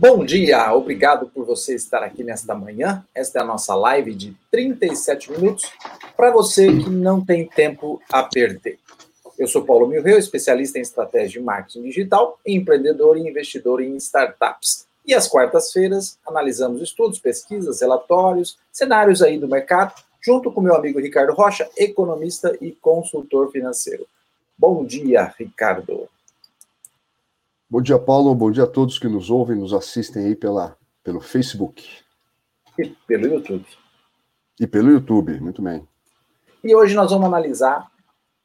Bom dia, obrigado por você estar aqui nesta manhã. Esta é a nossa live de 37 minutos para você que não tem tempo a perder. Eu sou Paulo Milreu, especialista em estratégia de marketing digital, empreendedor e investidor em startups. E às quartas-feiras analisamos estudos, pesquisas, relatórios, cenários aí do mercado, junto com meu amigo Ricardo Rocha, economista e consultor financeiro. Bom dia, Ricardo. Bom dia, Paulo. Bom dia a todos que nos ouvem, nos assistem aí pela, pelo Facebook. E pelo YouTube. E pelo YouTube, muito bem. E hoje nós vamos analisar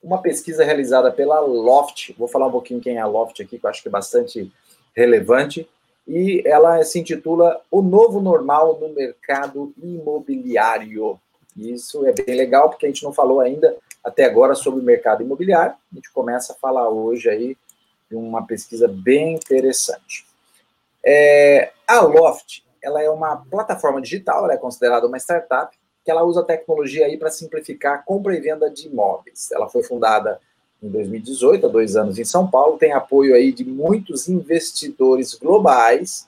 uma pesquisa realizada pela Loft. Vou falar um pouquinho quem é a Loft aqui, que eu acho que é bastante relevante. E ela se intitula O Novo Normal no Mercado Imobiliário. Isso é bem legal, porque a gente não falou ainda até agora sobre o mercado imobiliário. A gente começa a falar hoje aí uma pesquisa bem interessante. É, a Loft, ela é uma plataforma digital, ela é considerada uma startup, que ela usa tecnologia aí para simplificar a compra e venda de imóveis. Ela foi fundada em 2018, há dois anos em São Paulo, tem apoio aí de muitos investidores globais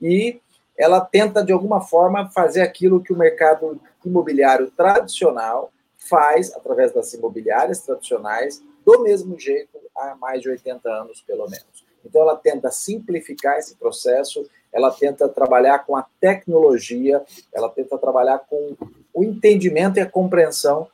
e ela tenta, de alguma forma, fazer aquilo que o mercado imobiliário tradicional faz através das imobiliárias tradicionais, do mesmo jeito há mais de 80 anos, pelo menos. Então, ela tenta simplificar esse processo, ela tenta trabalhar com a tecnologia, ela tenta trabalhar com o entendimento e a compreensão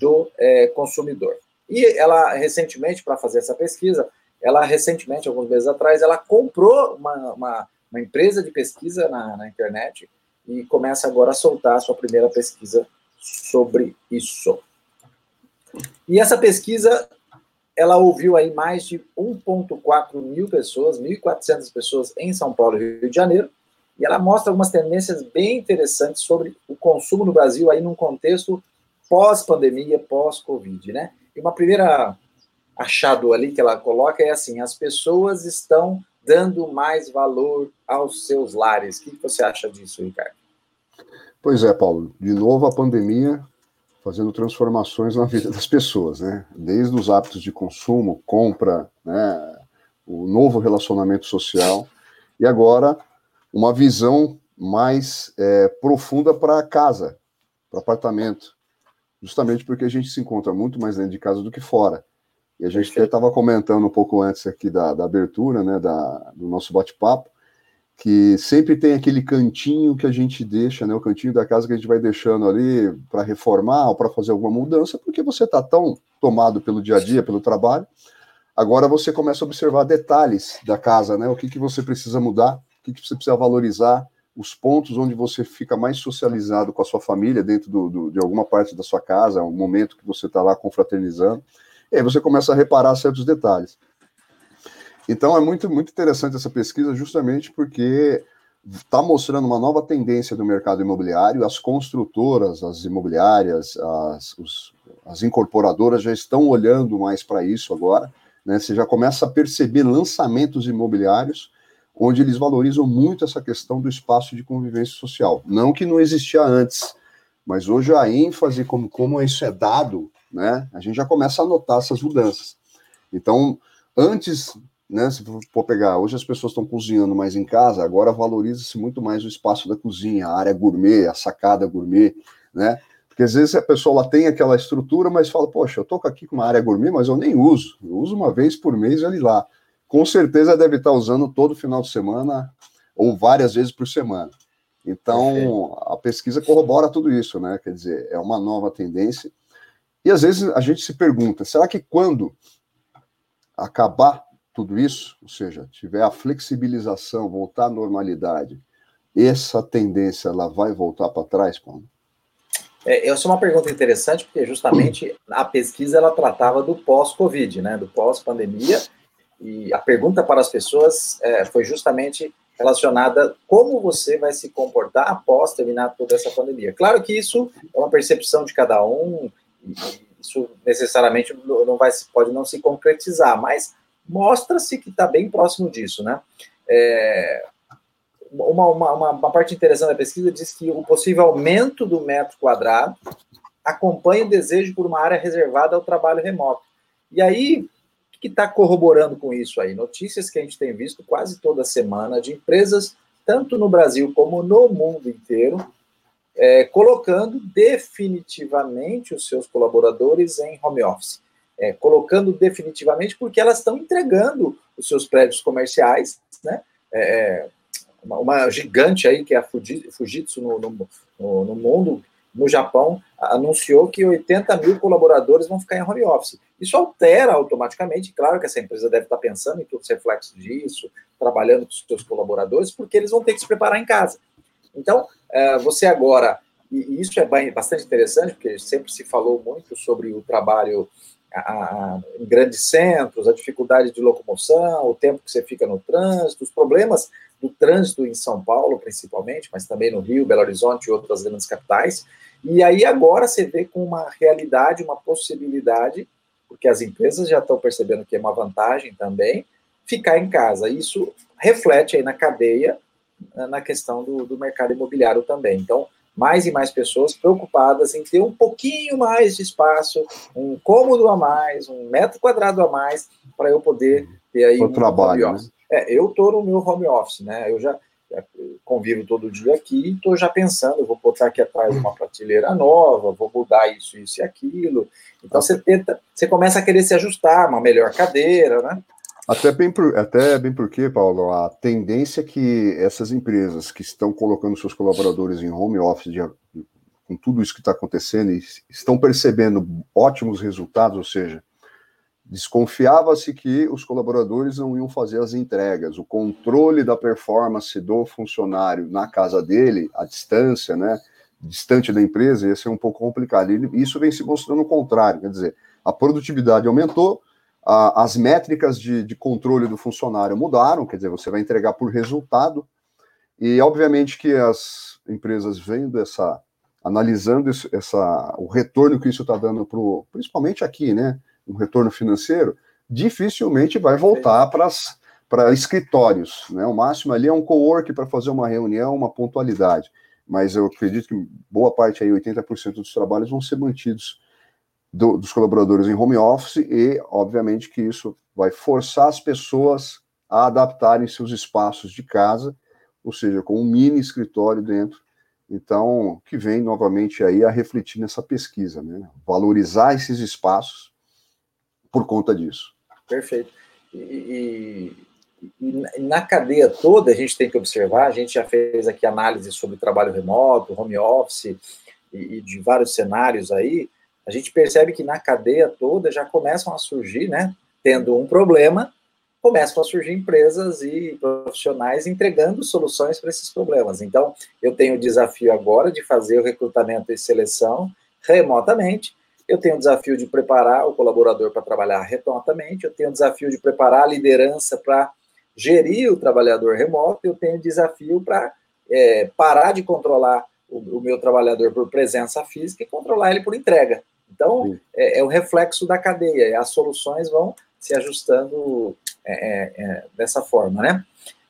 do é, consumidor. E ela, recentemente, para fazer essa pesquisa, ela, recentemente, alguns meses atrás, ela comprou uma, uma, uma empresa de pesquisa na, na internet e começa agora a soltar a sua primeira pesquisa sobre isso. E essa pesquisa ela ouviu aí mais de 1,4 mil pessoas, 1.400 pessoas em São Paulo e Rio de Janeiro, e ela mostra algumas tendências bem interessantes sobre o consumo no Brasil aí num contexto pós-pandemia, pós-Covid, né? E uma primeira achado ali que ela coloca é assim, as pessoas estão dando mais valor aos seus lares. O que você acha disso, Ricardo? Pois é, Paulo. De novo, a pandemia fazendo transformações na vida das pessoas, né? Desde os hábitos de consumo, compra, né? O novo relacionamento social e agora uma visão mais é, profunda para casa, para apartamento, justamente porque a gente se encontra muito mais dentro de casa do que fora. E a gente estava comentando um pouco antes aqui da, da abertura, né, da, do nosso bate-papo, que sempre tem aquele cantinho que a gente deixa, né, o cantinho da casa que a gente vai deixando ali para reformar ou para fazer alguma mudança, porque você está tão tomado pelo dia a dia, pelo trabalho. Agora você começa a observar detalhes da casa, né? O que, que você precisa mudar, o que, que você precisa valorizar, os pontos onde você fica mais socializado com a sua família dentro do, do, de alguma parte da sua casa, um momento que você está lá confraternizando. E aí você começa a reparar certos detalhes. Então é muito, muito interessante essa pesquisa, justamente porque está mostrando uma nova tendência do mercado imobiliário. As construtoras, as imobiliárias, as, os, as incorporadoras já estão olhando mais para isso agora. Né? Você já começa a perceber lançamentos imobiliários onde eles valorizam muito essa questão do espaço de convivência social. Não que não existia antes, mas hoje a ênfase como, como isso é dado, né? A gente já começa a notar essas mudanças. Então, antes né? Se for pegar, hoje as pessoas estão cozinhando mais em casa, agora valoriza-se muito mais o espaço da cozinha, a área gourmet, a sacada gourmet, né? Porque às vezes a pessoa lá tem aquela estrutura, mas fala, poxa, eu tô aqui com uma área gourmet, mas eu nem uso. Eu uso uma vez por mês ali lá. Com certeza deve estar usando todo final de semana ou várias vezes por semana. Então, a pesquisa corrobora tudo isso, né? Quer dizer, é uma nova tendência. E às vezes a gente se pergunta, será que quando acabar tudo isso, ou seja, tiver a flexibilização, voltar à normalidade, essa tendência ela vai voltar para trás, Paulo? É, essa é uma pergunta interessante, porque justamente a pesquisa ela tratava do pós-Covid, né, do pós-pandemia, e a pergunta para as pessoas é, foi justamente relacionada como você vai se comportar após terminar toda essa pandemia. Claro que isso é uma percepção de cada um, isso necessariamente não vai, pode não se concretizar, mas mostra-se que está bem próximo disso, né? É, uma, uma, uma, parte interessante da pesquisa diz que o possível aumento do metro quadrado acompanha o desejo por uma área reservada ao trabalho remoto. E aí, o que está corroborando com isso aí? Notícias que a gente tem visto quase toda semana de empresas tanto no Brasil como no mundo inteiro, é, colocando definitivamente os seus colaboradores em home office. É, colocando definitivamente porque elas estão entregando os seus prédios comerciais, né? É, uma, uma, gigante aí, que é a Fujitsu no, no, no, mundo, no Japão, anunciou que 80 mil colaboradores vão ficar em home office. Isso altera automaticamente, claro que essa empresa deve estar pensando em todos os reflexos disso, trabalhando com os seus colaboradores, porque eles vão ter que se preparar em casa. Então, é, você agora, e isso é bastante interessante, porque sempre se falou muito sobre o trabalho em grandes centros, a dificuldade de locomoção, o tempo que você fica no trânsito, os problemas do trânsito em São Paulo, principalmente, mas também no Rio, Belo Horizonte e outras grandes capitais. E aí agora você vê com uma realidade, uma possibilidade, porque as empresas já estão percebendo que é uma vantagem também, ficar em casa. Isso reflete aí na cadeia, na questão do, do mercado imobiliário também. Então, mais e mais pessoas preocupadas em ter um pouquinho mais de espaço, um cômodo a mais, um metro quadrado a mais, para eu poder ter aí o um trabalho. Né? É, eu estou no meu home office, né? Eu já convivo todo dia aqui e estou já pensando, vou botar aqui atrás uma prateleira nova, vou mudar isso, isso e aquilo. Então você tenta, você começa a querer se ajustar, uma melhor cadeira, né? Até bem, por, até bem porque, Paulo, a tendência é que essas empresas que estão colocando seus colaboradores em home office, de, com tudo isso que está acontecendo, e estão percebendo ótimos resultados, ou seja, desconfiava-se que os colaboradores não iam fazer as entregas, o controle da performance do funcionário na casa dele, à distância, né, distante da empresa, ia ser um pouco complicado. E isso vem se mostrando o contrário, quer dizer, a produtividade aumentou, as métricas de, de controle do funcionário mudaram, quer dizer, você vai entregar por resultado, e obviamente que as empresas vendo essa, analisando esse, essa, o retorno que isso está dando para principalmente aqui, né, um retorno financeiro, dificilmente vai voltar para para escritórios, né? O máximo ali é um co-work para fazer uma reunião, uma pontualidade. Mas eu acredito que boa parte aí, 80% dos trabalhos vão ser mantidos do, dos colaboradores em home office e, obviamente, que isso vai forçar as pessoas a adaptarem seus espaços de casa, ou seja, com um mini escritório dentro. Então, que vem novamente aí a refletir nessa pesquisa, né? Valorizar esses espaços por conta disso. Perfeito. E, e, na cadeia toda a gente tem que observar, a gente já fez aqui análise sobre trabalho remoto, home office e, e de vários cenários aí, a gente percebe que na cadeia toda já começam a surgir, né, tendo um problema, começam a surgir empresas e profissionais entregando soluções para esses problemas. Então, eu tenho o desafio agora de fazer o recrutamento e seleção remotamente, eu tenho o desafio de preparar o colaborador para trabalhar remotamente, eu tenho o desafio de preparar a liderança para gerir o trabalhador remoto, eu tenho o desafio para é, parar de controlar o, o, meu trabalhador por presença física e controlar ele por entrega. Então, é, é, o reflexo da cadeia, as soluções vão se ajustando é, é, é dessa forma, né?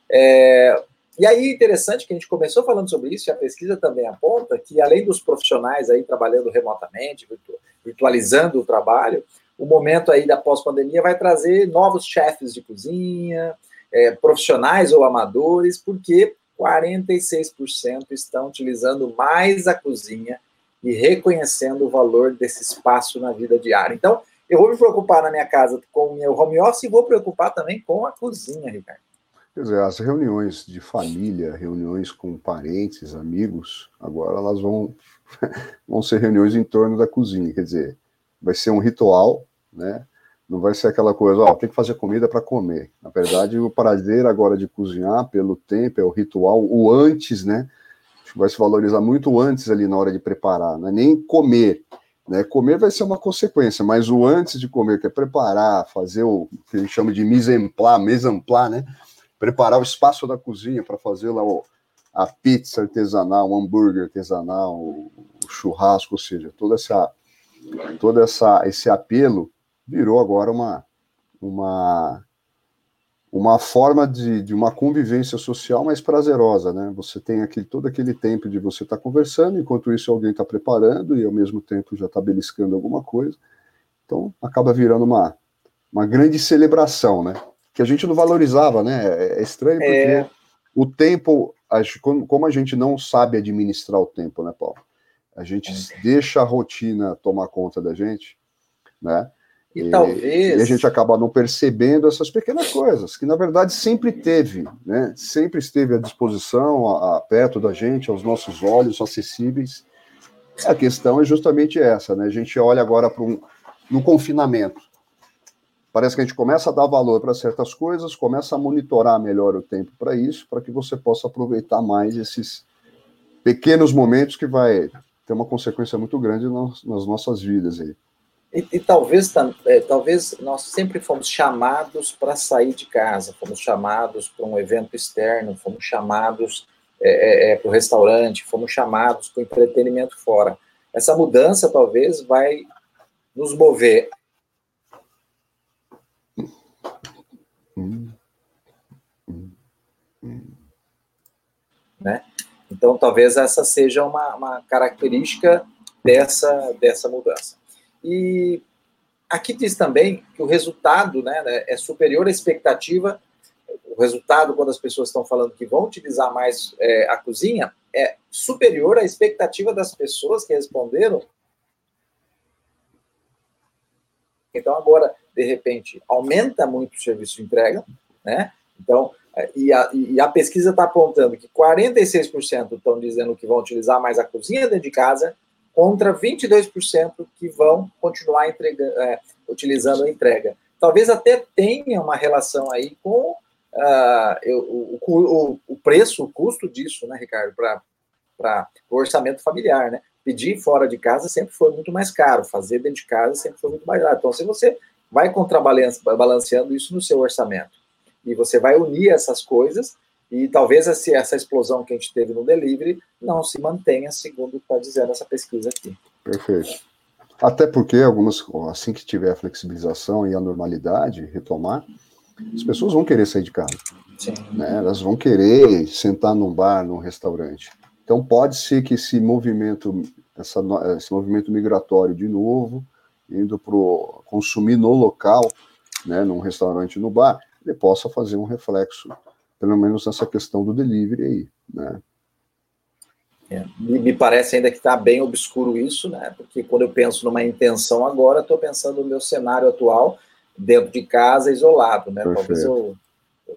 É, e aí, interessante que a gente começou falando sobre isso, e a pesquisa também aponta que, além dos profissionais aí trabalhando remotamente, virtualizando o trabalho, o momento aí da pós-pandemia vai trazer novos chefes de cozinha, é, profissionais ou amadores, porque 46% estão utilizando mais a cozinha e reconhecendo o valor desse espaço na vida diária. Então, eu vou me preocupar na minha casa com o meu home office e vou preocupar também com a cozinha, Ricardo. Quer dizer, as reuniões de família, reuniões com parentes, amigos, agora elas vão, vão ser reuniões em torno da cozinha. Quer dizer, vai ser um ritual, né? Não vai ser aquela coisa, ó, tem que fazer comida para comer. Na verdade, o prazer agora de cozinhar, pelo tempo, é o ritual, o antes, né? Vai se valorizar muito antes ali na hora de preparar, não é nem comer. Né? Comer vai ser uma consequência, mas o antes de comer, que é preparar, fazer o que a gente chama de mise en mise en né? Preparar o espaço da cozinha para fazer lá o, a pizza artesanal, o hambúrguer artesanal, o, o churrasco, ou seja, todo essa, todo essa, esse apelo virou agora uma, uma uma forma de, de uma convivência social mais prazerosa, né? Você tem aquele, todo aquele tempo de você estar tá conversando, enquanto isso alguém está preparando e ao mesmo tempo já está beliscando alguma coisa. Então acaba virando uma, uma grande celebração, né? Que a gente não valorizava, né? É, é estranho porque é... o tempo, como a gente não sabe administrar o tempo, né, Paulo? A gente é. deixa a rotina tomar conta da gente, né? E, e, talvez. E a gente acaba não percebendo essas pequenas coisas, que na verdade sempre teve, né? Sempre esteve à disposição, a, a, perto da gente, aos nossos olhos acessíveis. A questão é justamente essa, né? A gente olha agora para um no confinamento. Parece que a gente começa a dar valor para certas coisas, começa a monitorar melhor o tempo para isso, para que você possa aproveitar mais esses pequenos momentos que vai ter uma consequência muito grande nas, nas nossas vidas aí. E, e talvez, é, talvez nós sempre fomos chamados para sair de casa, fomos chamados para um evento externo, fomos chamados é, é, é para o restaurante, fomos chamados para o entretenimento fora. Essa mudança talvez vai nos mover. Né? Então, talvez essa seja uma, uma característica dessa, dessa mudança. E aqui diz também que o resultado né, né, é superior à expectativa. O resultado, quando as pessoas estão falando que vão utilizar mais é, a cozinha, é superior à expectativa das pessoas que responderam. Então, agora, de repente, aumenta muito o serviço de entrega, né? Então, é, e a, e a pesquisa está apontando que 46% estão dizendo que vão utilizar mais a cozinha dentro de casa contra 22% que vão continuar entrega, é, utilizando a entrega. Talvez até tenha uma relação aí com uh, o, o, o, preço, o custo disso, né, Ricardo, para o orçamento familiar, né? Pedir fora de casa sempre foi muito mais caro, fazer dentro de casa sempre foi muito mais caro. Então, se você vai contrabalanceando isso no seu orçamento e você vai unir essas coisas, e talvez essa, essa explosão que a gente teve no delivery não se mantenha, segundo está dizendo essa pesquisa aqui. Perfeito. Até porque algumas, assim que tiver a flexibilização e a normalidade retomar, as pessoas vão querer sair de casa. Sim. Né? Elas vão querer sentar num bar, num restaurante. Então pode ser que esse movimento, essa, esse movimento migratório de novo, indo para consumir no local, né, num restaurante, no bar, ele possa fazer um reflexo pelo menos nessa questão do delivery aí, né? É, me parece ainda que está bem obscuro isso, né? Porque quando eu penso numa intenção agora, estou pensando no meu cenário atual, dentro de casa, isolado, né? Perfeito. Talvez eu,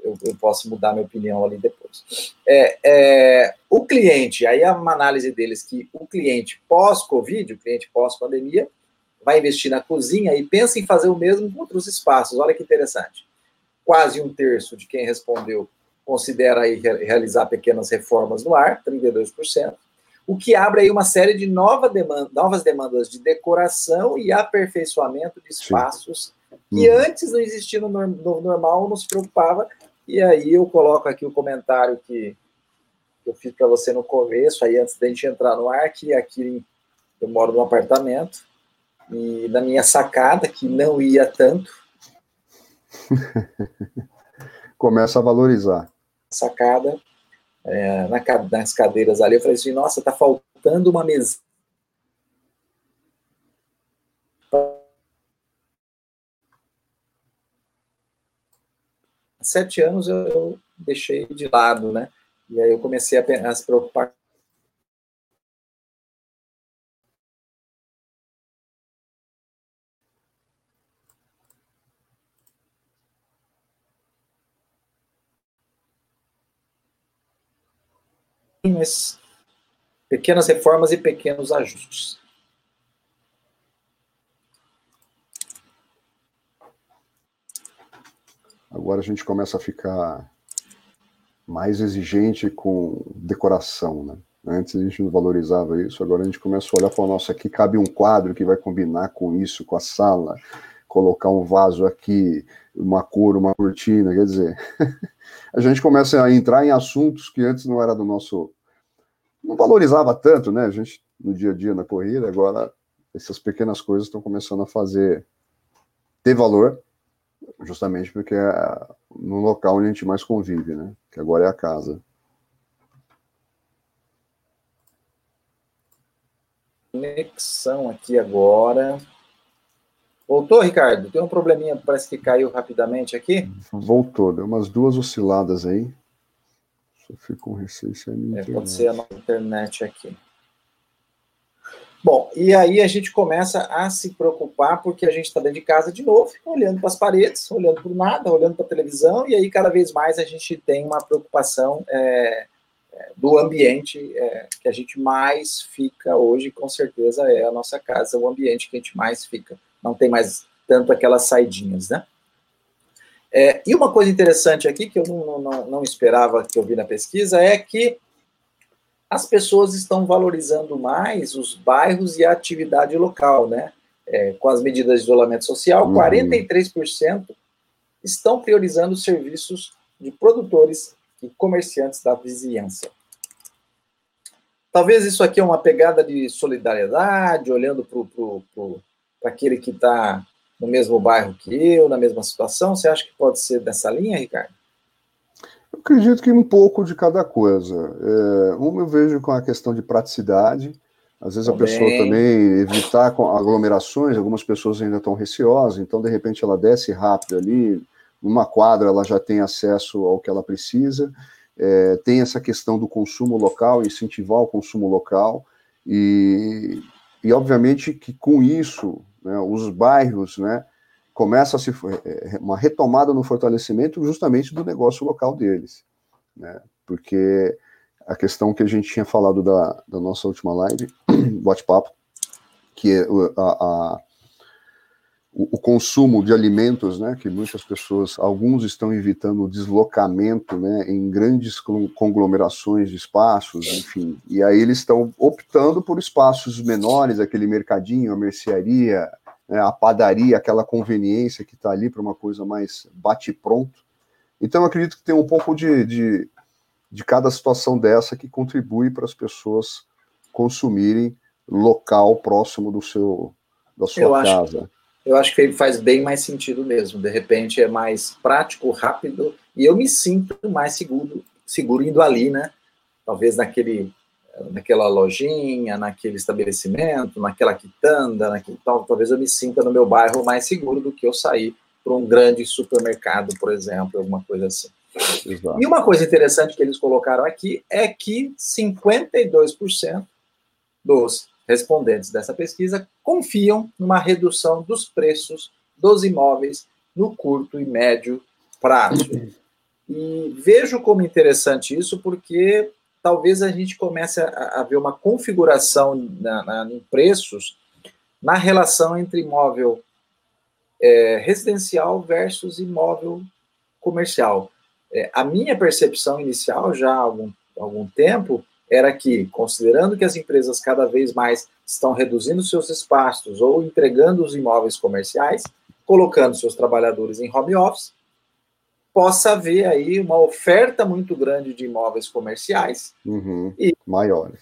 eu, eu, possa mudar minha opinião ali depois. É, é, o cliente, aí é uma análise deles que o cliente pós-Covid, o cliente pós-pandemia, vai investir na cozinha e pensa em fazer o mesmo com outros espaços. Olha que interessante. Quase um terço de quem respondeu considera aí realizar pequenas reformas no ar, 32%, o que abre aí uma série de nova demanda, novas demandas de decoração e aperfeiçoamento de espaços Sim. que hum. antes não existia no, no, normal, não se preocupava. E aí eu coloco aqui o comentário que eu fiz para você no começo, aí antes da gente entrar no ar, que aqui eu moro num apartamento, e na minha sacada, que não ia tanto. Começa a valorizar sacada, é, na, nas cadeiras ali. Eu falei assim: nossa, tá faltando uma mesa. Há sete anos eu, deixei de lado, né? E aí eu comecei a, a se preocupar mas pequenas reformas e pequenos ajustes. Agora a gente começa a ficar mais exigente com decoração, né? Antes a gente não valorizava isso, agora a gente começa a olhar e falar, nossa, aqui cabe um quadro que vai combinar com isso, com a sala, colocar um vaso aqui, uma cor, uma cortina, quer dizer, a gente começa a entrar em assuntos que antes não era do nosso não valorizava tanto, né? A gente no dia a dia na corrida, agora essas pequenas coisas estão começando a fazer ter valor, justamente porque é no local onde a gente mais convive, né? Que agora é a casa. Conexão aqui agora. Voltou, Ricardo? Tem um probleminha, parece que caiu rapidamente aqui. Voltou, deu umas duas osciladas aí. Só fico com receio se é minha é, internet. Pode ser a nossa internet aqui. Bom, e aí a gente começa a se preocupar porque a gente está dentro de casa de novo, olhando para as paredes, olhando para nada, olhando para a televisão, e aí cada vez mais a gente tem uma preocupação é, é, do ambiente é, que a gente mais fica hoje, com certeza é a nossa casa, o ambiente que a gente mais fica. Não tem mais tanto aquelas saidinhas, né? É, e uma coisa interessante aqui, que eu não, não, não esperava que eu vi na pesquisa, é que as pessoas estão valorizando mais os bairros e a atividade local, né? É, com as medidas de isolamento social, uhum. 43% estão priorizando os serviços de produtores e comerciantes da vizinhança. Talvez isso aqui é uma pegada de solidariedade, olhando para aquele que está no mesmo bairro que eu, na mesma situação. Você acha que pode ser dessa linha, Ricardo? Eu acredito que um pouco de cada coisa. É, uma eu vejo com a questão de praticidade. Às vezes também. a pessoa também evitar aglomerações, algumas pessoas ainda estão receosas, então de repente ela desce rápido ali, numa quadra ela já tem acesso ao que ela precisa. É, tem essa questão do consumo local, incentivar o consumo local, e, e obviamente que com isso, né, os bairros, né, começa a se é, é, uma retomada no fortalecimento justamente do negócio local deles, né? Porque a questão que a gente tinha falado da, da nossa última live, bate-papo, que é a, a, o, o, consumo de alimentos, né? Que muitas pessoas, alguns estão evitando o deslocamento, né? Em grandes conglomerações de espaços, enfim, e aí eles estão optando por espaços menores, aquele mercadinho, a mercearia, né, a padaria, aquela conveniência que está ali para uma coisa mais bate-pronto. Então, acredito que tem um pouco de, de, de cada situação dessa que contribui para as pessoas consumirem local próximo do seu da sua eu casa. Acho, eu acho que faz bem mais sentido mesmo. De repente é mais prático, rápido, e eu me sinto mais seguro, seguro indo ali, né? Talvez naquele naquela lojinha, naquele estabelecimento, naquela quitanda, naquele tal, talvez eu me sinta no meu bairro mais seguro do que eu sair para um grande supermercado, por exemplo, alguma coisa assim. Exato. E uma coisa interessante que eles colocaram aqui é que 52% dos respondentes dessa pesquisa confiam numa redução dos preços dos imóveis no curto e médio prazo. E vejo como interessante isso porque talvez a gente comece a, a ver uma configuração na, na, em preços na relação entre imóvel é, residencial versus imóvel comercial. É, a minha percepção inicial, já há algum, algum tempo, era que, considerando que as empresas cada vez mais estão reduzindo seus espaços ou entregando os imóveis comerciais, colocando seus trabalhadores em home office, possa haver aí uma oferta muito grande de imóveis comerciais uhum, e maiores.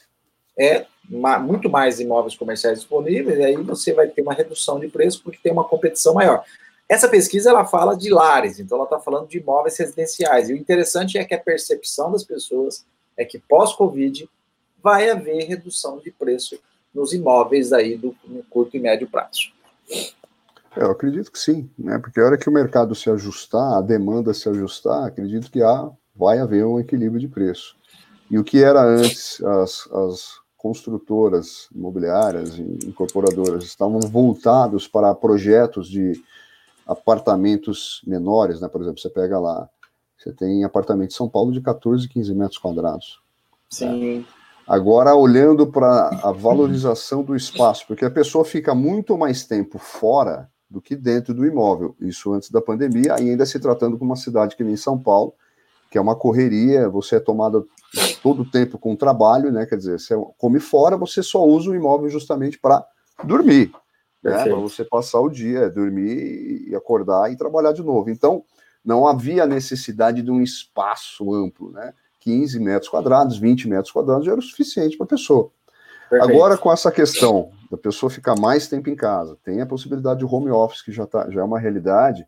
É muito mais imóveis comerciais disponíveis, e aí você vai ter uma redução de preço porque tem uma competição maior. Essa pesquisa ela fala de lares, então ela está falando de imóveis residenciais. E o interessante é que a percepção das pessoas é que pós-Covid vai haver redução de preço nos imóveis aí do curto e médio prazo. É, eu acredito que sim, né? Porque a hora que o mercado se ajustar, a demanda se ajustar, acredito que há, vai haver um equilíbrio de preço. E o que era antes, as, as construtoras imobiliárias e incorporadoras estavam voltados para projetos de apartamentos menores, né? Por exemplo, você pega lá, você tem apartamento em São Paulo de 14, 15 metros quadrados. Sim. Né? Agora, olhando para a valorização do espaço, porque a pessoa fica muito mais tempo fora do que dentro do imóvel. Isso antes da pandemia, ainda se tratando de uma cidade que nem São Paulo, que é uma correria, você é tomada todo o tempo com trabalho, né? Quer dizer, você come fora, você só usa o imóvel justamente para dormir, né? Para você passar o dia, dormir e acordar e trabalhar de novo. Então, não havia necessidade de um espaço amplo, né? 15 metros quadrados, 20 metros quadrados já era o suficiente para a pessoa. Perfeito. Agora, com essa questão da pessoa ficar mais tempo em casa, tem a possibilidade de home office, que já, tá, já é uma realidade,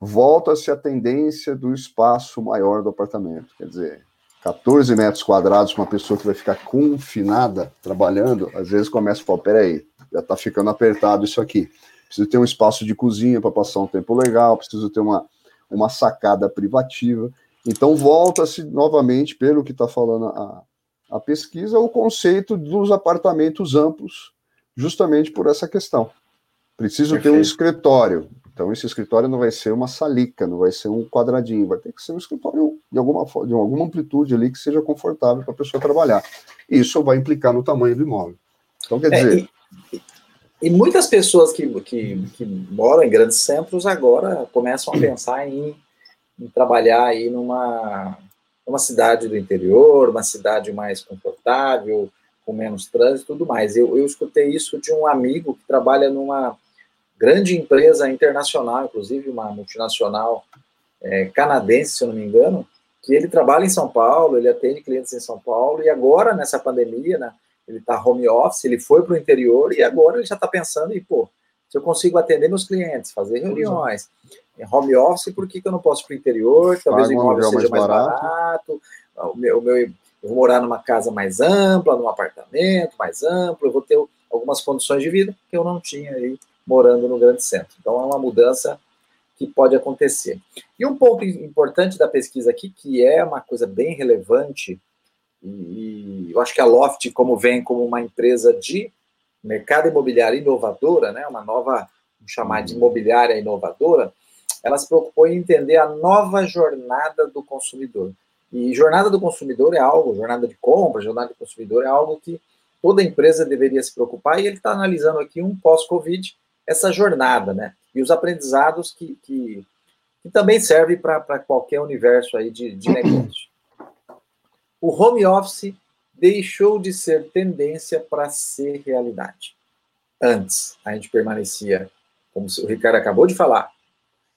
volta-se a tendência do espaço maior do apartamento. Quer dizer, 14 metros quadrados para uma pessoa que vai ficar confinada trabalhando, às vezes começa a falar: peraí, já está ficando apertado isso aqui. Preciso ter um espaço de cozinha para passar um tempo legal, preciso ter uma, uma sacada privativa. Então, volta-se novamente, pelo que está falando a, a pesquisa, o conceito dos apartamentos amplos, justamente por essa questão. Preciso Perfeito. ter um escritório. Então, esse escritório não vai ser uma salica, não vai ser um quadradinho, vai ter que ser um escritório de alguma, de alguma amplitude ali que seja confortável para a pessoa trabalhar. Isso vai implicar no tamanho do imóvel. Então, quer é, dizer. É, e, e, muitas pessoas que, que, que, moram em grandes centros agora começam a pensar em, em trabalhar aí numa, numa cidade do interior, uma cidade mais confortável, com menos trânsito e tudo mais. Eu, eu escutei isso de um amigo que trabalha numa grande empresa internacional, inclusive uma multinacional é, canadense, se eu não me engano, que ele trabalha em São Paulo, ele atende clientes em São Paulo, e agora, nessa pandemia, né, ele está home office, ele foi para o interior, e agora ele já está pensando, e pô, se eu consigo atender meus clientes, fazer reuniões em home office, por que, que eu não posso ir para o interior? Talvez o imóvel seja mais barato, barato o meu, o meu, eu vou morar numa casa mais ampla, num apartamento mais amplo, eu vou ter algumas condições de vida que eu não tinha aí morando no grande centro. Então, é uma mudança que pode acontecer. E um ponto importante da pesquisa aqui, que é uma coisa bem relevante, e eu acho que a Loft, como vem como uma empresa de mercado imobiliário inovadora, né, uma nova, vamos chamar de imobiliária inovadora, ela se preocupou em entender a nova jornada do consumidor. E jornada do consumidor é algo, jornada de compra, jornada do consumidor é algo que toda empresa deveria se preocupar, e ele está analisando aqui um pós-Covid, essa jornada, né? E os aprendizados que, que, que também servem para qualquer universo aí de, de negócio. O home office deixou de ser tendência para ser realidade. Antes, a gente permanecia, como o Ricardo acabou de falar,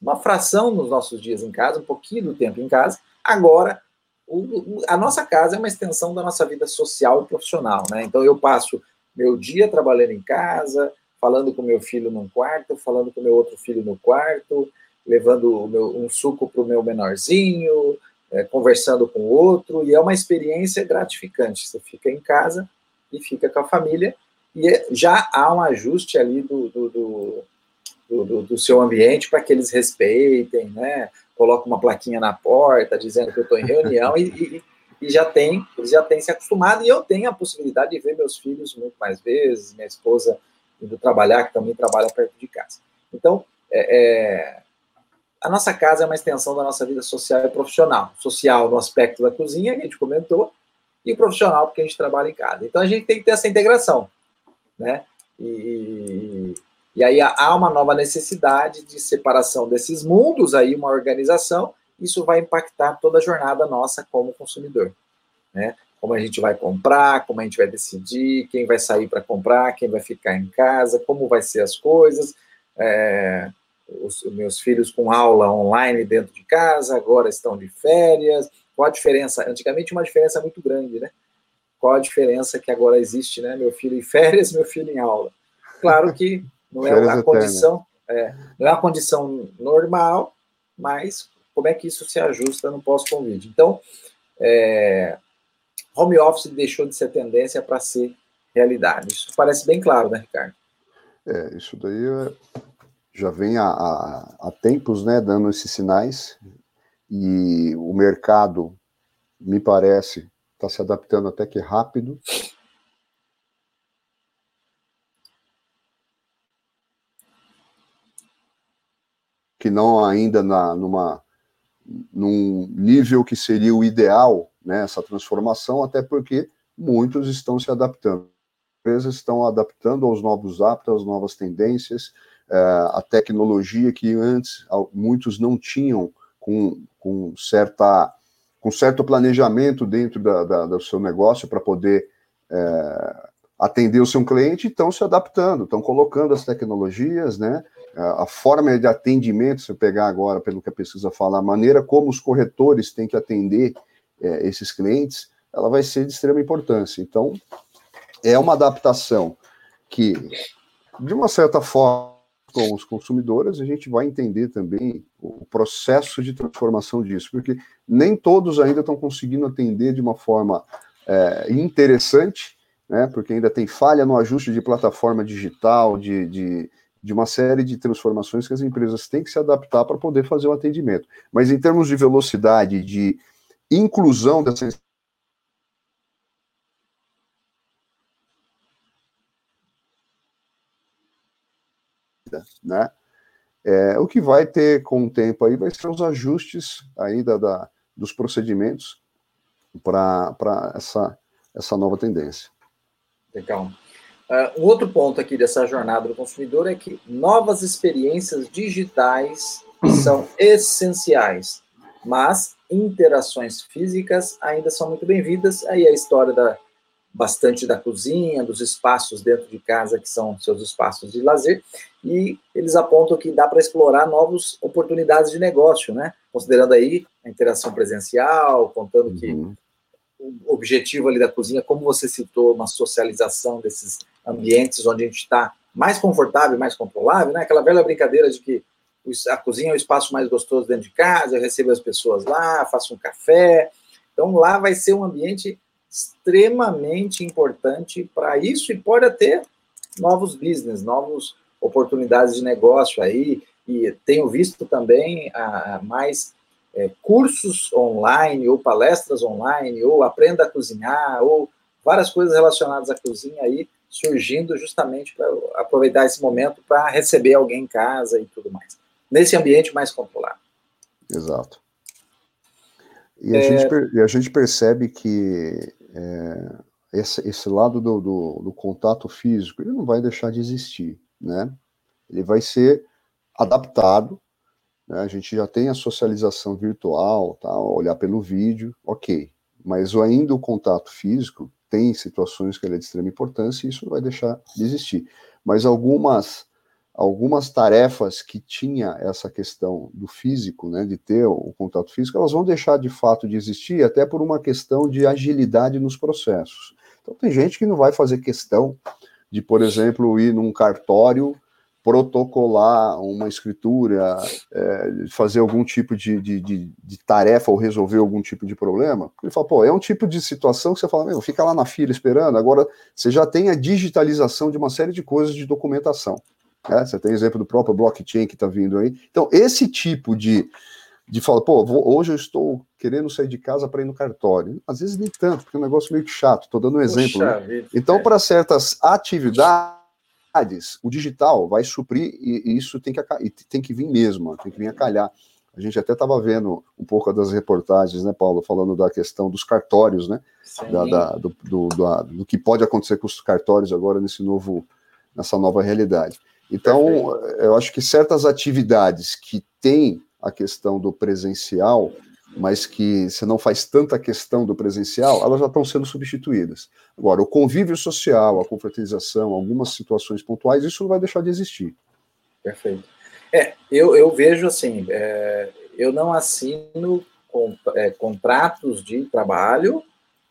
uma fração nos nossos dias em casa, um pouquinho do tempo em casa. Agora, o, a nossa casa é uma extensão da nossa vida social e profissional, né? Então, eu passo meu dia trabalhando em casa, falando com meu filho num quarto, falando com meu outro filho no quarto, levando meu, um suco para o meu menorzinho, é, conversando com o outro, e é uma experiência gratificante. Você fica em casa e fica com a família, e é, já há um ajuste ali do, do, do, do, do seu ambiente para que eles respeitem, né? Coloca uma plaquinha na porta dizendo que eu estou em reunião e, e, e, já tem, eles já têm se acostumado, e eu tenho a possibilidade de ver meus filhos muito mais vezes, minha esposa indo trabalhar, que também trabalha perto de casa. Então, é, é, a nossa casa é uma extensão da nossa vida social e profissional. Social no aspecto da cozinha, que a gente comentou, e profissional, porque a gente trabalha em casa. Então, a gente tem que ter essa integração, né? E, e aí há uma nova necessidade de separação desses mundos, aí uma organização, isso vai impactar toda a jornada nossa como consumidor, né? como a gente vai comprar, como a gente vai decidir, quem vai sair para comprar, quem vai ficar em casa, como vai ser as coisas. É, os, meus filhos com aula online dentro de casa, agora estão de férias. Qual a diferença? Antigamente uma diferença muito grande, né? Qual a diferença que agora existe, né? Meu filho em férias, meu filho em aula. Claro que não é uma condição, é, não é uma condição normal, mas como é que isso se ajusta no pós-Covid? Então, é, home office deixou de ser tendência para ser realidade. Isso parece bem claro, né, Ricardo? É, isso daí é, já vem há, há, há tempos, né, dando esses sinais, e o mercado, me parece, está se adaptando até que rápido. Que não ainda na, numa, num nível que seria o ideal, né, essa transformação, até porque muitos estão se adaptando. As empresas estão adaptando aos novos hábitos, às novas tendências, a tecnologia que antes muitos não tinham com, com, certa, com certo planejamento dentro da, da do seu negócio para poder é, atender o seu cliente, estão se adaptando, estão colocando as tecnologias, né? A forma de atendimento, se eu pegar agora, pelo que a pesquisa fala, a maneira como os corretores têm que atender é, esses clientes, ela vai ser de extrema importância. Então, é uma adaptação que, de uma certa forma, com os consumidores, a gente vai entender também o processo de transformação disso, porque nem todos ainda estão conseguindo atender de uma forma é, interessante, né, porque ainda tem falha no ajuste de plataforma digital, de, de, de uma série de transformações que as empresas têm que se adaptar para poder fazer o atendimento. Mas em termos de velocidade, de inclusão dessa né? É, o que vai ter com o tempo aí vai ser os ajustes ainda da, dos procedimentos para essa, essa nova tendência. Legal. Uh, outro ponto aqui dessa jornada do consumidor é que novas experiências digitais são essenciais, mas interações físicas ainda são muito bem-vindas. Aí a história da bastante da cozinha, dos espaços dentro de casa que são seus espaços de lazer, e eles apontam que dá para explorar novas oportunidades de negócio, né? Considerando aí a interação presencial, contando uhum. que o objetivo ali da cozinha, como você citou, uma socialização desses ambientes onde a gente está mais confortável, mais controlável, né? Aquela velha brincadeira de que a cozinha é o espaço mais gostoso dentro de casa, eu recebo as pessoas lá, faço um café. Então lá vai ser um ambiente extremamente importante para isso e pode ter novos business, novas oportunidades de negócio aí. E tenho visto também a, a mais é, cursos online, ou palestras online, ou aprenda a cozinhar, ou várias coisas relacionadas à cozinha aí surgindo justamente para aproveitar esse momento para receber alguém em casa e tudo mais. Nesse ambiente mais controlado. Exato. E a, é... gente, a gente percebe que é, esse, esse, lado do, do, do, contato físico ele não vai deixar de existir, né? Ele vai ser adaptado né? A gente já tem a socialização virtual, tá? olhar pelo vídeo, ok. Mas ainda o contato físico tem situações que ele é de extrema importância e isso não vai deixar de existir. Mas algumas algumas tarefas que tinha essa questão do físico, né, de ter o contato físico, elas vão deixar de fato de existir, até por uma questão de agilidade nos processos. Então tem gente que não vai fazer questão de, por exemplo, ir num cartório protocolar uma escritura, é, fazer algum tipo de, de, de, de, tarefa ou resolver algum tipo de problema, ele fala, pô, é um tipo de situação que você fala, meu, fica lá na fila esperando, agora você já tem a digitalização de uma série de coisas de documentação. Né? Você tem exemplo do próprio blockchain que está vindo aí. Então, esse tipo de, de falar, pô, vou, hoje eu estou querendo sair de casa para ir no cartório. Às vezes nem tanto, porque é um negócio meio chato, estou dando um exemplo. né? Então, é. para certas atividades, o digital vai suprir e isso tem que, tem que vir mesmo, tem que vir a calhar. A gente até estava vendo um pouco das reportagens, né, Paulo, falando da questão dos cartórios, né, da, da, do, do, do, do, que pode acontecer com os cartórios agora nesse novo, nessa nova realidade. Então, eu acho que certas atividades que têm a questão do presencial, mas que você não faz tanta questão do presencial, elas já estão sendo substituídas. Agora, o convívio social, a confraternização, algumas situações pontuais, isso não vai deixar de existir. Perfeito. É, eu, eu vejo assim, é, eu não assino com, é, contratos de trabalho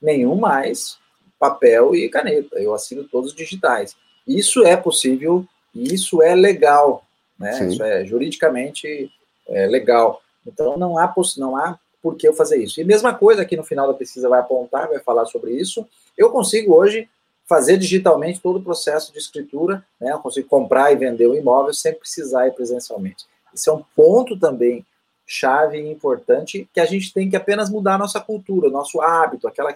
nenhum mais papel e caneta, eu assino todos digitais. Isso é possível e isso é legal, né? Sim. Isso é juridicamente é, legal. Então não há, não há por que eu fazer isso. E mesma coisa aqui no final da pesquisa vai apontar, vai falar sobre isso. Eu consigo hoje fazer digitalmente todo o processo de escritura, né? Eu consigo comprar e vender o imóvel sem precisar ir presencialmente. Isso é um ponto também chave e importante que a gente tem que apenas mudar a nossa cultura, nosso hábito, aquele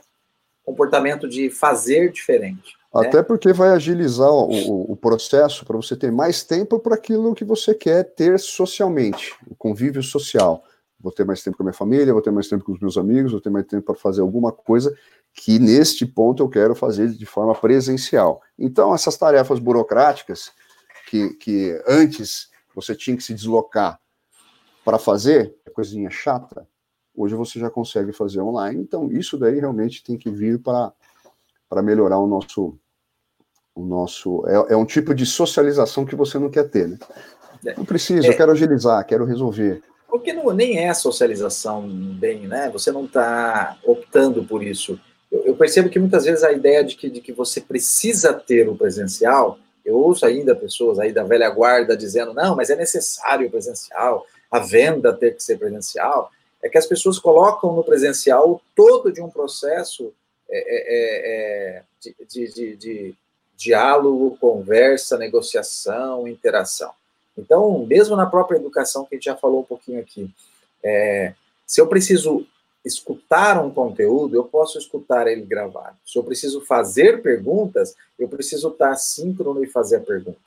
comportamento de fazer diferente. Né? Até né? porque vai agilizar o, o processo para você ter mais tempo para aquilo que você quer ter socialmente, o convívio social vou ter mais tempo com a minha família, vou ter mais tempo com os meus amigos, vou ter mais tempo para fazer alguma coisa que neste ponto eu quero fazer de forma presencial. Então, essas tarefas burocráticas que, que antes você tinha que se deslocar para fazer, é coisinha chata, hoje você já consegue fazer online. Então, isso daí realmente tem que vir para melhorar o nosso. O nosso é, é um tipo de socialização que você não quer ter, né? Não precisa, é. eu quero agilizar, quero resolver. Porque não, nem é socialização bem, né? Você não está optando por isso. Eu, eu, percebo que muitas vezes a ideia de que, de que você precisa ter o presencial, eu ouço ainda pessoas aí da velha guarda dizendo, não, mas é necessário o presencial, a venda ter que ser presencial, é que as pessoas colocam no presencial todo de um processo é, é, é, é de, de, de, diálogo, conversa, negociação, interação. Então, mesmo na própria educação, que a gente já falou um pouquinho aqui, é, se eu preciso escutar um conteúdo, eu posso escutar ele gravado. Se eu preciso fazer perguntas, eu preciso estar síncrono e fazer a pergunta.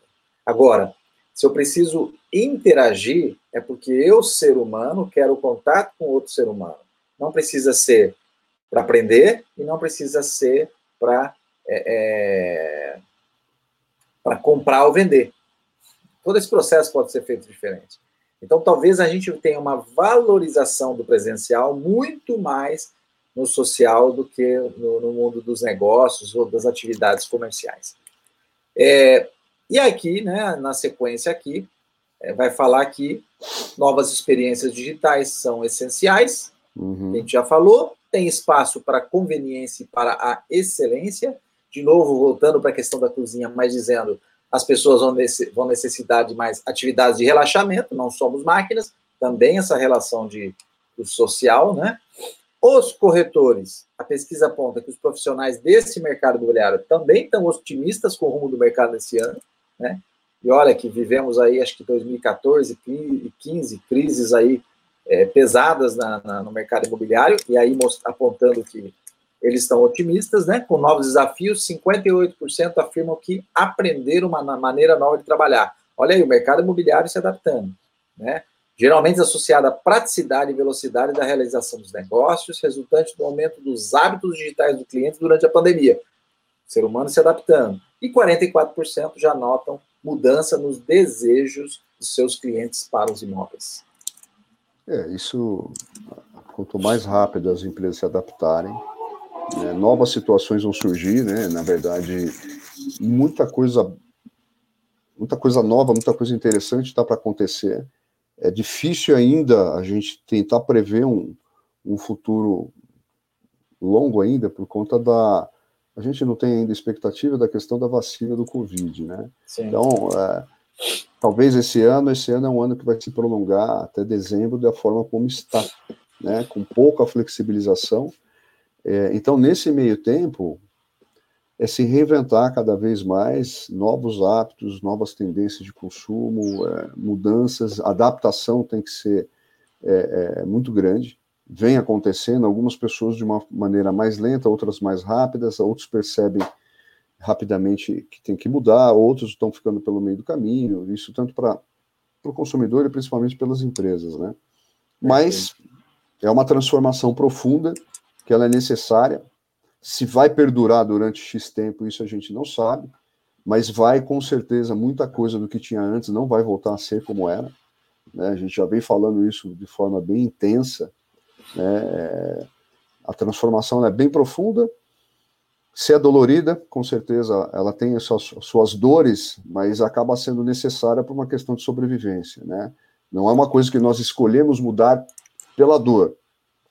Agora, se eu preciso interagir, é porque eu, ser humano, quero contato com outro ser humano. Não precisa ser para aprender e não precisa ser para é, é, para comprar ou vender. Todo esse processo pode ser feito diferente. Então, talvez a gente tenha uma valorização do presencial muito mais no social do que no, no mundo dos negócios ou das atividades comerciais. É, e aqui, né, na sequência aqui, vai falar que novas experiências digitais são essenciais, uhum. a gente já falou, tem espaço para conveniência e para a excelência, de novo, voltando para a questão da cozinha, mas dizendo, as pessoas vão, vão necessitar de mais atividades de relaxamento, não somos máquinas, também essa relação de, do social, né? Os corretores, a pesquisa aponta que os profissionais desse mercado imobiliário também estão otimistas com o rumo do mercado nesse ano, né? E olha que vivemos aí, acho que 2014 e 15 crises aí é, pesadas na, na, no mercado imobiliário, e aí apontando que eles estão otimistas, né? Com novos desafios, 58% afirmam que aprenderam uma maneira nova de trabalhar. Olha aí, o mercado imobiliário se adaptando, né? Geralmente associada à praticidade e velocidade da realização dos negócios, resultante do aumento dos hábitos digitais do cliente durante a pandemia. O ser humano se adaptando. E 44% já notam mudança nos desejos dos seus clientes para os imóveis. É, isso, quanto mais rápido as empresas se adaptarem, né, novas situações vão surgir, né? Na verdade, muita coisa, muita coisa nova, muita coisa interessante está para acontecer. É difícil ainda a gente tentar prever um, um futuro longo ainda por conta da a gente não tem ainda expectativa da questão da vacina do Covid, né? Sim. Então, é, talvez esse ano, esse ano é um ano que vai se prolongar até dezembro da forma como está, né? Com pouca flexibilização é, então, nesse meio tempo, é se reinventar cada vez mais, novos hábitos, novas tendências de consumo, é, mudanças, adaptação tem que ser é, é, muito grande. Vem acontecendo, algumas pessoas de uma maneira mais lenta, outras mais rápidas, outros percebem rapidamente que tem que mudar, outros estão ficando pelo meio do caminho, isso tanto para o consumidor e principalmente pelas empresas, né? Mas é uma transformação profunda que ela é necessária. Se vai perdurar durante X tempo, isso a gente não sabe, mas vai com certeza muita coisa do que tinha antes não vai voltar a ser como era. Né? A gente já vem falando isso de forma bem intensa. Né? A transformação é bem profunda. Se é dolorida, com certeza ela tem as suas, suas dores, mas acaba sendo necessária por uma questão de sobrevivência. Né? Não é uma coisa que nós escolhemos mudar pela dor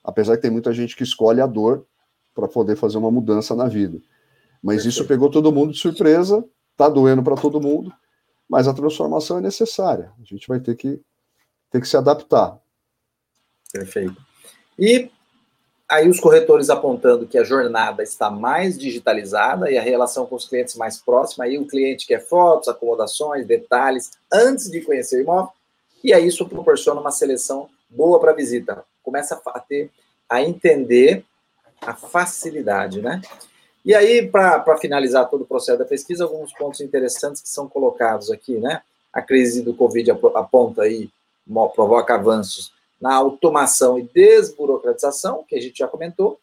apesar que tem muita gente que escolhe a dor para poder fazer uma mudança na vida. Mas Perfeito. isso pegou todo mundo de surpresa, tá doendo para todo mundo, mas a transformação é necessária. A gente vai ter que ter que se adaptar. Perfeito. E aí os corretores apontando que a jornada está mais digitalizada e a relação com os clientes mais próxima, aí o cliente quer fotos, acomodações, detalhes antes de conhecer o imóvel, e aí isso proporciona uma seleção boa para visita começa a ter, a entender a facilidade, né? E aí, para finalizar todo o processo da pesquisa, alguns pontos interessantes que são colocados aqui, né? A crise do Covid aponta aí, provoca avanços na automação e desburocratização, que a gente já comentou,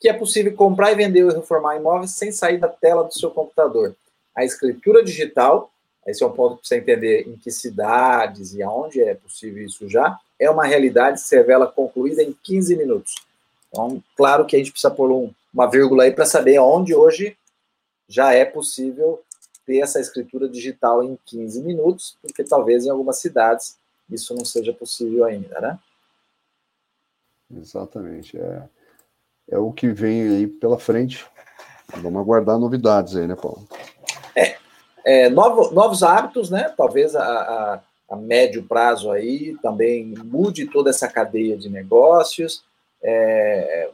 que é possível comprar e vender ou reformar imóveis sem sair da tela do seu computador. A escritura digital, esse é um ponto para você entender em que cidades e aonde é possível isso já, é uma realidade que se revela concluída em 15 minutos. Então, claro que a gente precisa pôr um, uma vírgula aí para saber onde hoje já é possível ter essa escritura digital em 15 minutos, porque talvez em algumas cidades isso não seja possível ainda, né? Exatamente. É, é o que vem aí pela frente. Vamos aguardar novidades aí, né, Paulo? É, é novo, novos hábitos, né? Talvez a, a a médio prazo aí também mude toda essa cadeia de negócios. É,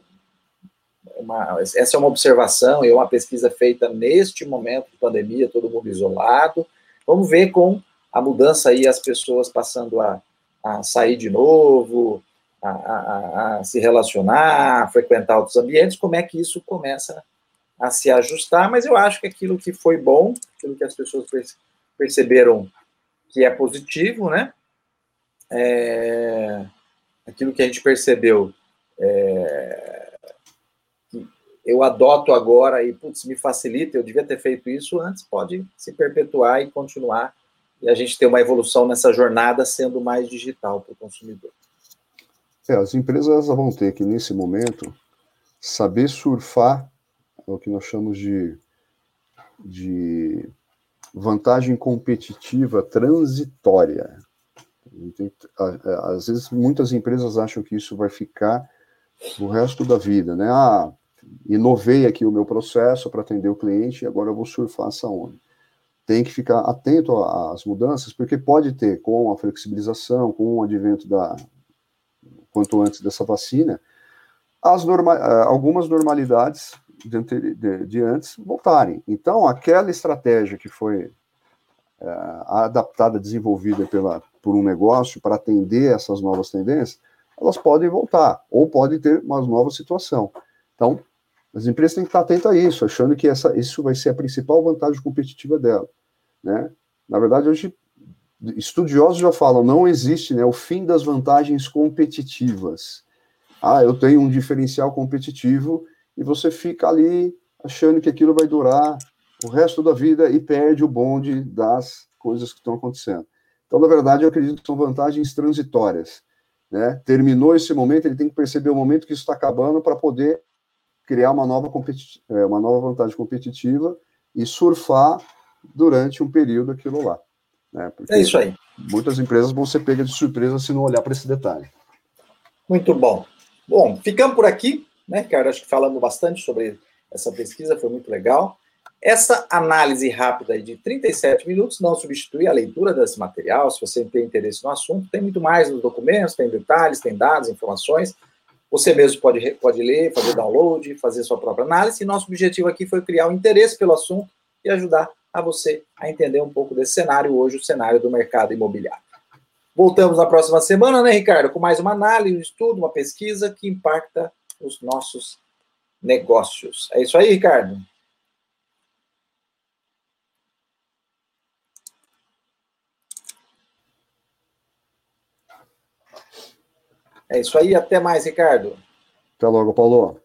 uma, essa é uma observação e uma pesquisa feita neste momento de pandemia, todo mundo isolado. Vamos ver com a mudança aí, as pessoas passando a, a sair de novo, a, a, a, se relacionar, a frequentar outros ambientes, como é que isso começa a se ajustar, mas eu acho que aquilo que foi bom, aquilo que as pessoas perceberam que é positivo, né? É, aquilo que a gente percebeu é, eu adoto agora e putz, me facilita, eu devia ter feito isso antes, pode se perpetuar e continuar e a gente ter uma evolução nessa jornada sendo mais digital para o consumidor. É, as empresas vão ter que, nesse momento, saber surfar o que nós chamamos de, de vantagem competitiva transitória. Às vezes, muitas empresas acham que isso vai ficar o resto da vida, né? Ah, inovei aqui o meu processo para atender o cliente e agora eu vou surfar essa onda. Tem que ficar atento às mudanças, porque pode ter, com a flexibilização, com o advento da, quanto antes dessa vacina, as norma eh, algumas normalidades de, de, de, antes voltarem. Então, aquela estratégia que foi é, adaptada, desenvolvida pela, por um negócio para atender essas novas tendências, elas podem voltar, ou pode ter uma nova situação. Então, as empresas têm que estar atentas a isso, achando que essa, isso vai ser a principal vantagem competitiva dela. Né? Na verdade, hoje estudiosos já falam, não existe né, o fim das vantagens competitivas. Ah, eu tenho um diferencial competitivo e você fica ali achando que aquilo vai durar o resto da vida e perde o bonde das coisas que estão acontecendo. Então, na verdade, eu acredito que são vantagens transitórias. Né? Terminou esse momento, ele tem que perceber o momento que isso está acabando para poder criar uma nova, é, uma nova vantagem competitiva e surfar durante um período aquilo lá. Né? é isso aí. Muitas empresas vão ser pegas de surpresa se não olhar para esse detalhe. Muito bom. Bom, ficamos por aqui, né, Ricardo? Acho que falando bastante sobre essa pesquisa, foi muito legal. Essa análise rápida de 37 minutos não substitui a leitura desse material. Se você tem interesse no assunto, tem muito mais nos documentos, tem detalhes, tem dados, informações. Você mesmo pode, pode ler, fazer download, fazer sua própria análise. E nosso objetivo aqui foi criar um interesse pelo assunto e ajudar a você a entender um pouco desse cenário hoje, o cenário do mercado imobiliário. Voltamos na próxima semana, né, Ricardo, com mais uma análise, um estudo, uma pesquisa que impacta os nossos negócios. É isso aí, Ricardo? É isso aí, até mais, Ricardo. Até logo, Paulo.